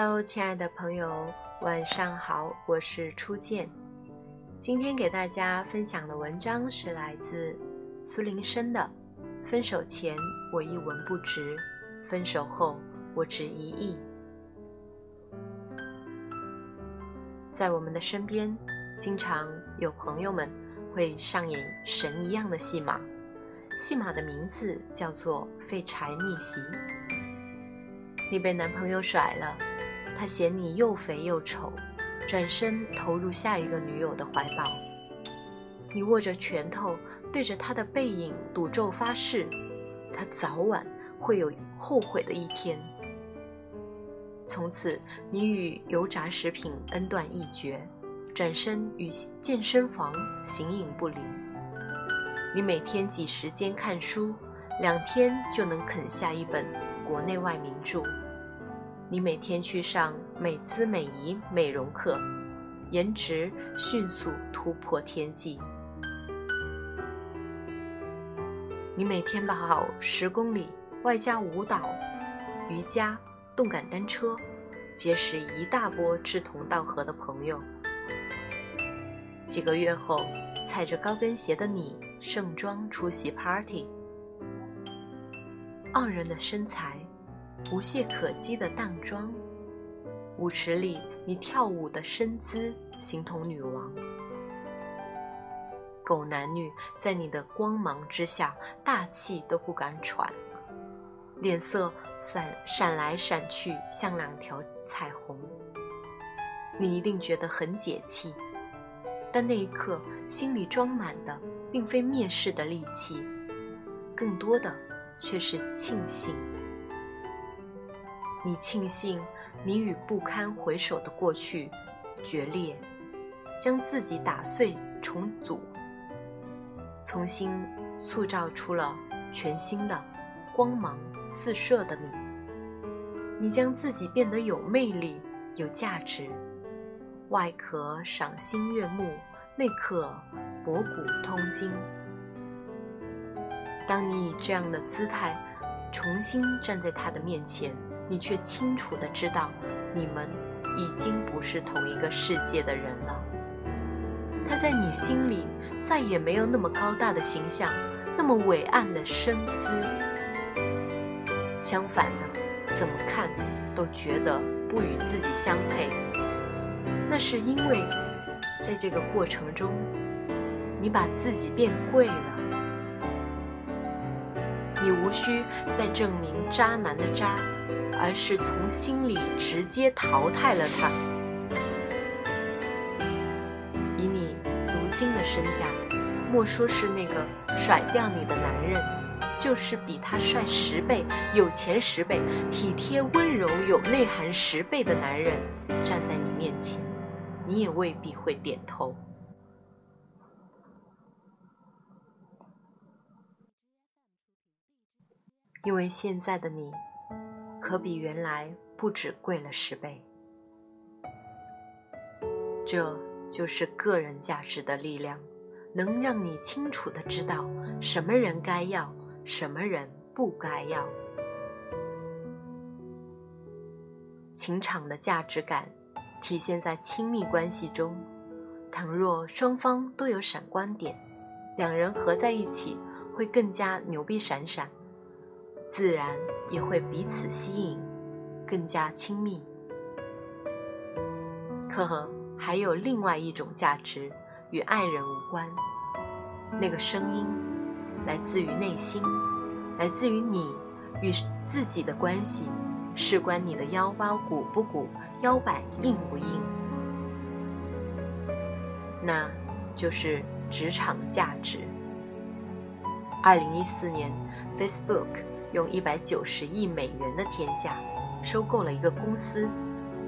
Hello，亲爱的朋友，晚上好，我是初见。今天给大家分享的文章是来自苏林生的《分手前我一文不值，分手后我值一亿》。在我们的身边，经常有朋友们会上演神一样的戏码，戏码的名字叫做“废柴逆袭”。你被男朋友甩了，他嫌你又肥又丑，转身投入下一个女友的怀抱。你握着拳头，对着他的背影赌咒发誓，他早晚会有后悔的一天。从此，你与油炸食品恩断义绝，转身与健身房形影不离。你每天挤时间看书，两天就能啃下一本。国内外名著，你每天去上美姿美仪美容课，颜值迅速突破天际。你每天跑十公里，外加舞蹈、瑜伽、动感单车，结识一大波志同道合的朋友。几个月后，踩着高跟鞋的你盛装出席 party。傲人的身材，无懈可击的淡妆，舞池里你跳舞的身姿，形同女王。狗男女在你的光芒之下，大气都不敢喘，脸色闪闪来闪去，像两条彩虹。你一定觉得很解气，但那一刻心里装满的，并非蔑视的戾气，更多的。却是庆幸，你庆幸你与不堪回首的过去决裂，将自己打碎重组，重新塑造出了全新的光芒四射的你。你将自己变得有魅力、有价值，外壳赏心悦目，内壳博古通今。当你以这样的姿态重新站在他的面前，你却清楚的知道，你们已经不是同一个世界的人了。他在你心里再也没有那么高大的形象，那么伟岸的身姿。相反的，怎么看都觉得不与自己相配。那是因为，在这个过程中，你把自己变贵了。你无需再证明渣男的渣，而是从心里直接淘汰了他。以你如今的身价，莫说是那个甩掉你的男人，就是比他帅十倍、有钱十倍、体贴温柔有内涵十倍的男人站在你面前，你也未必会点头。因为现在的你，可比原来不止贵了十倍。这就是个人价值的力量，能让你清楚的知道什么人该要，什么人不该要。情场的价值感，体现在亲密关系中。倘若双方都有闪光点，两人合在一起会更加牛逼闪闪。自然也会彼此吸引，更加亲密。呵呵，还有另外一种价值，与爱人无关。那个声音，来自于内心，来自于你与自己的关系，事关你的腰包鼓不鼓，腰板硬不硬。那，就是职场价值。二零一四年，Facebook。用一百九十亿美元的天价收购了一个公司，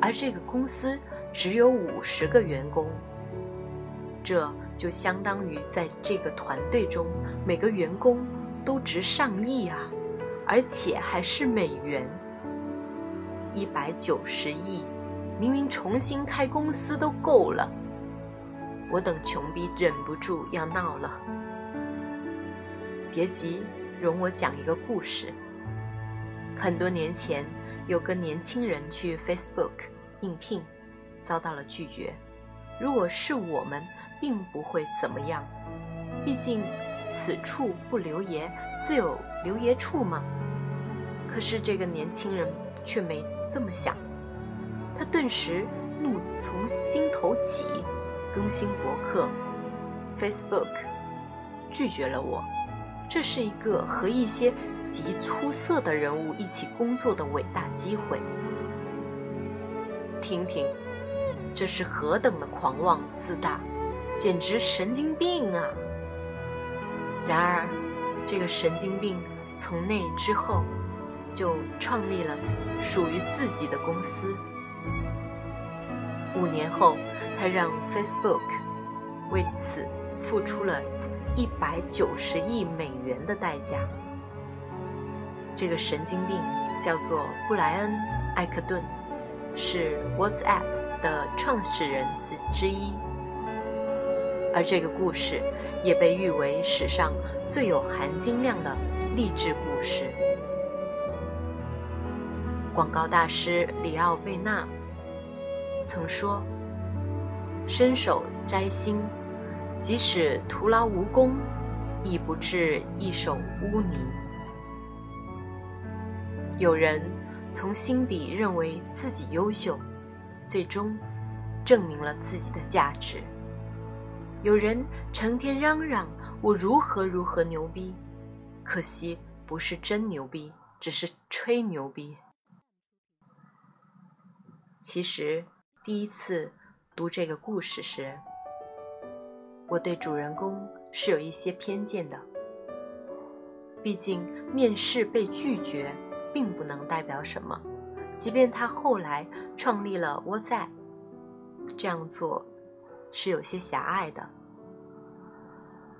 而这个公司只有五十个员工。这就相当于在这个团队中，每个员工都值上亿啊，而且还是美元。一百九十亿，明明重新开公司都够了。我等穷逼忍不住要闹了。别急。容我讲一个故事。很多年前，有个年轻人去 Facebook 应聘，遭到了拒绝。如果是我们，并不会怎么样，毕竟此处不留爷，自有留爷处嘛。可是这个年轻人却没这么想，他顿时怒从心头起，更新博客，Facebook 拒绝了我。这是一个和一些极出色的人物一起工作的伟大机会。听听，这是何等的狂妄自大，简直神经病啊！然而，这个神经病从那之后就创立了属于自己的公司。五年后，他让 Facebook 为此付出了。一百九十亿美元的代价。这个神经病叫做布莱恩·艾克顿，是 WhatsApp 的创始人之之一。而这个故事也被誉为史上最有含金量的励志故事。广告大师里奥贝纳曾说：“伸手摘星。”即使徒劳无功，亦不至一手污泥。有人从心底认为自己优秀，最终证明了自己的价值；有人成天嚷嚷我如何如何牛逼，可惜不是真牛逼，只是吹牛逼。其实第一次读这个故事时，我对主人公是有一些偏见的，毕竟面试被拒绝，并不能代表什么。即便他后来创立了 WhatsApp，这样做是有些狭隘的。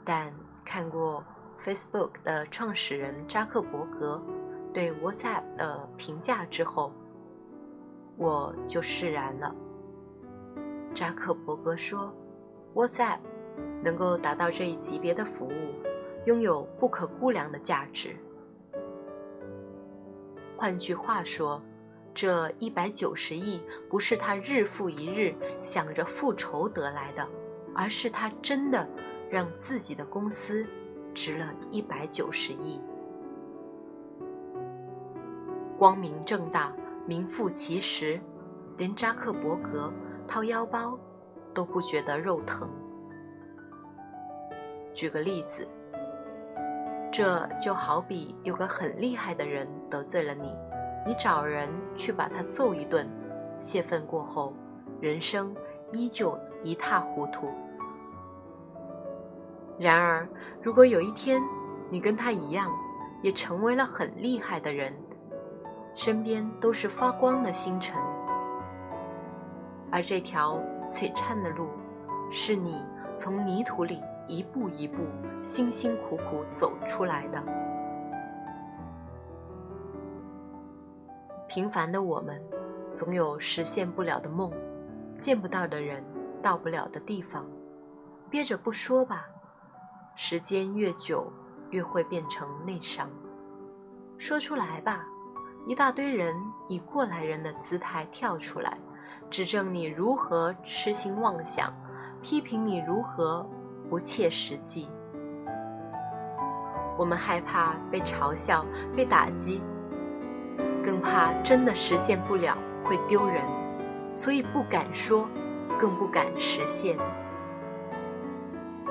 但看过 Facebook 的创始人扎克伯格对 WhatsApp 的评价之后，我就释然了。扎克伯格说：“WhatsApp。”能够达到这一级别的服务，拥有不可估量的价值。换句话说，这一百九十亿不是他日复一日想着复仇得来的，而是他真的让自己的公司值了一百九十亿。光明正大，名副其实，连扎克伯格掏腰包都不觉得肉疼。举个例子，这就好比有个很厉害的人得罪了你，你找人去把他揍一顿，泄愤过后，人生依旧一塌糊涂。然而，如果有一天你跟他一样，也成为了很厉害的人，身边都是发光的星辰，而这条璀璨的路，是你从泥土里。一步一步，辛辛苦苦走出来的。平凡的我们，总有实现不了的梦，见不到的人，到不了的地方。憋着不说吧，时间越久，越会变成内伤。说出来吧，一大堆人以过来人的姿态跳出来，指正你如何痴心妄想，批评你如何。不切实际，我们害怕被嘲笑、被打击，更怕真的实现不了会丢人，所以不敢说，更不敢实现。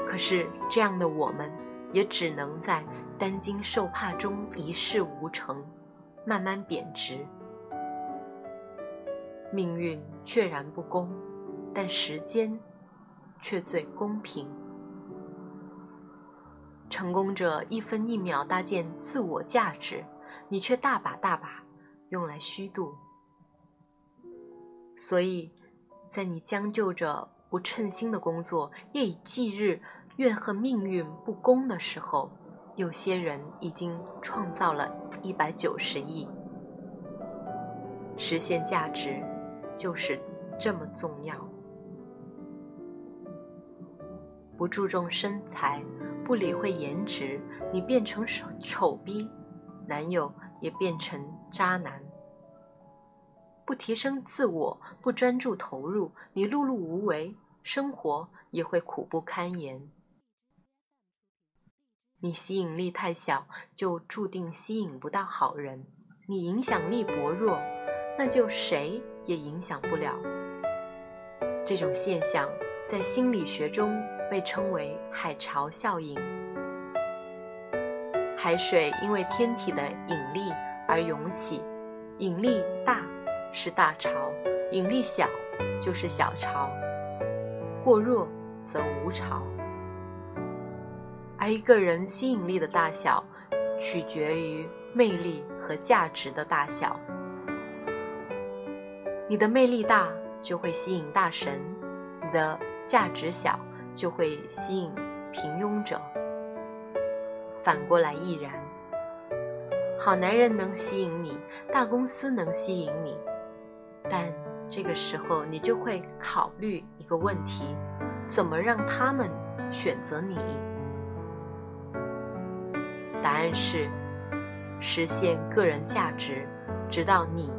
可是这样的我们，也只能在担惊受怕中一事无成，慢慢贬值。命运确然不公，但时间却最公平。成功者一分一秒搭建自我价值，你却大把大把用来虚度。所以，在你将就着不称心的工作，夜以继日怨恨命运不公的时候，有些人已经创造了一百九十亿。实现价值，就是这么重要。不注重身材。不理会颜值，你变成丑丑逼，男友也变成渣男。不提升自我，不专注投入，你碌碌无为，生活也会苦不堪言。你吸引力太小，就注定吸引不到好人；你影响力薄弱，那就谁也影响不了。这种现象在心理学中被称为海潮效应。海水因为天体的引力而涌起，引力大是大潮，引力小就是小潮，过弱则无潮。而一个人吸引力的大小，取决于魅力和价值的大小。你的魅力大。就会吸引大神，你的价值小就会吸引平庸者。反过来亦然。好男人能吸引你，大公司能吸引你，但这个时候你就会考虑一个问题：怎么让他们选择你？答案是实现个人价值，直到你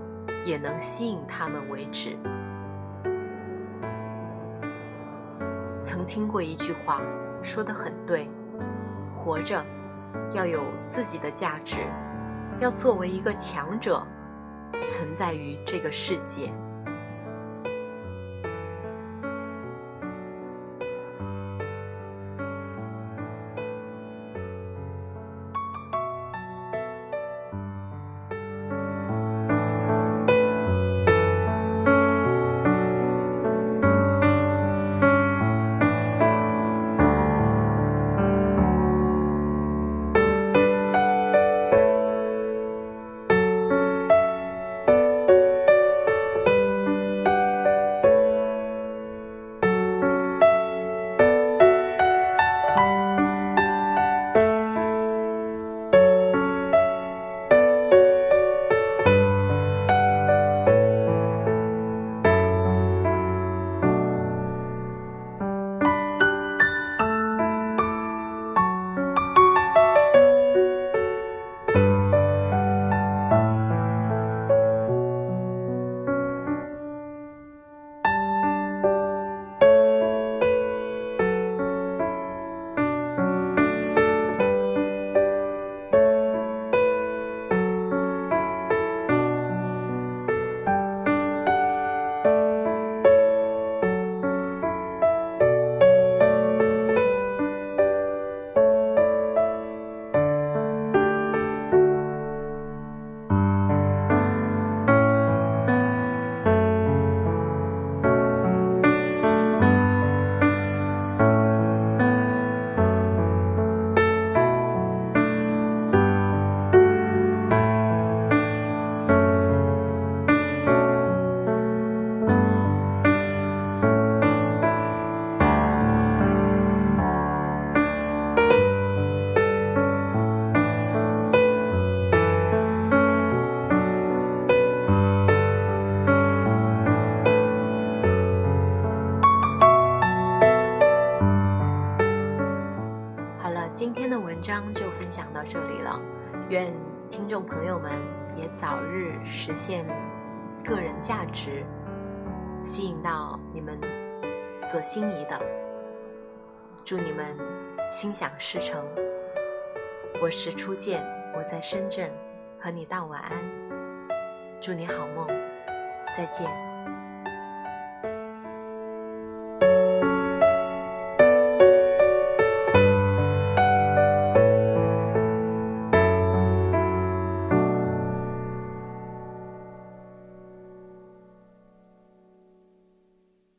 也能吸引他们为止。曾听过一句话，说得很对：活着要有自己的价值，要作为一个强者存在于这个世界。朋友们也早日实现个人价值，吸引到你们所心仪的。祝你们心想事成。我是初见，我在深圳，和你道晚安，祝你好梦，再见。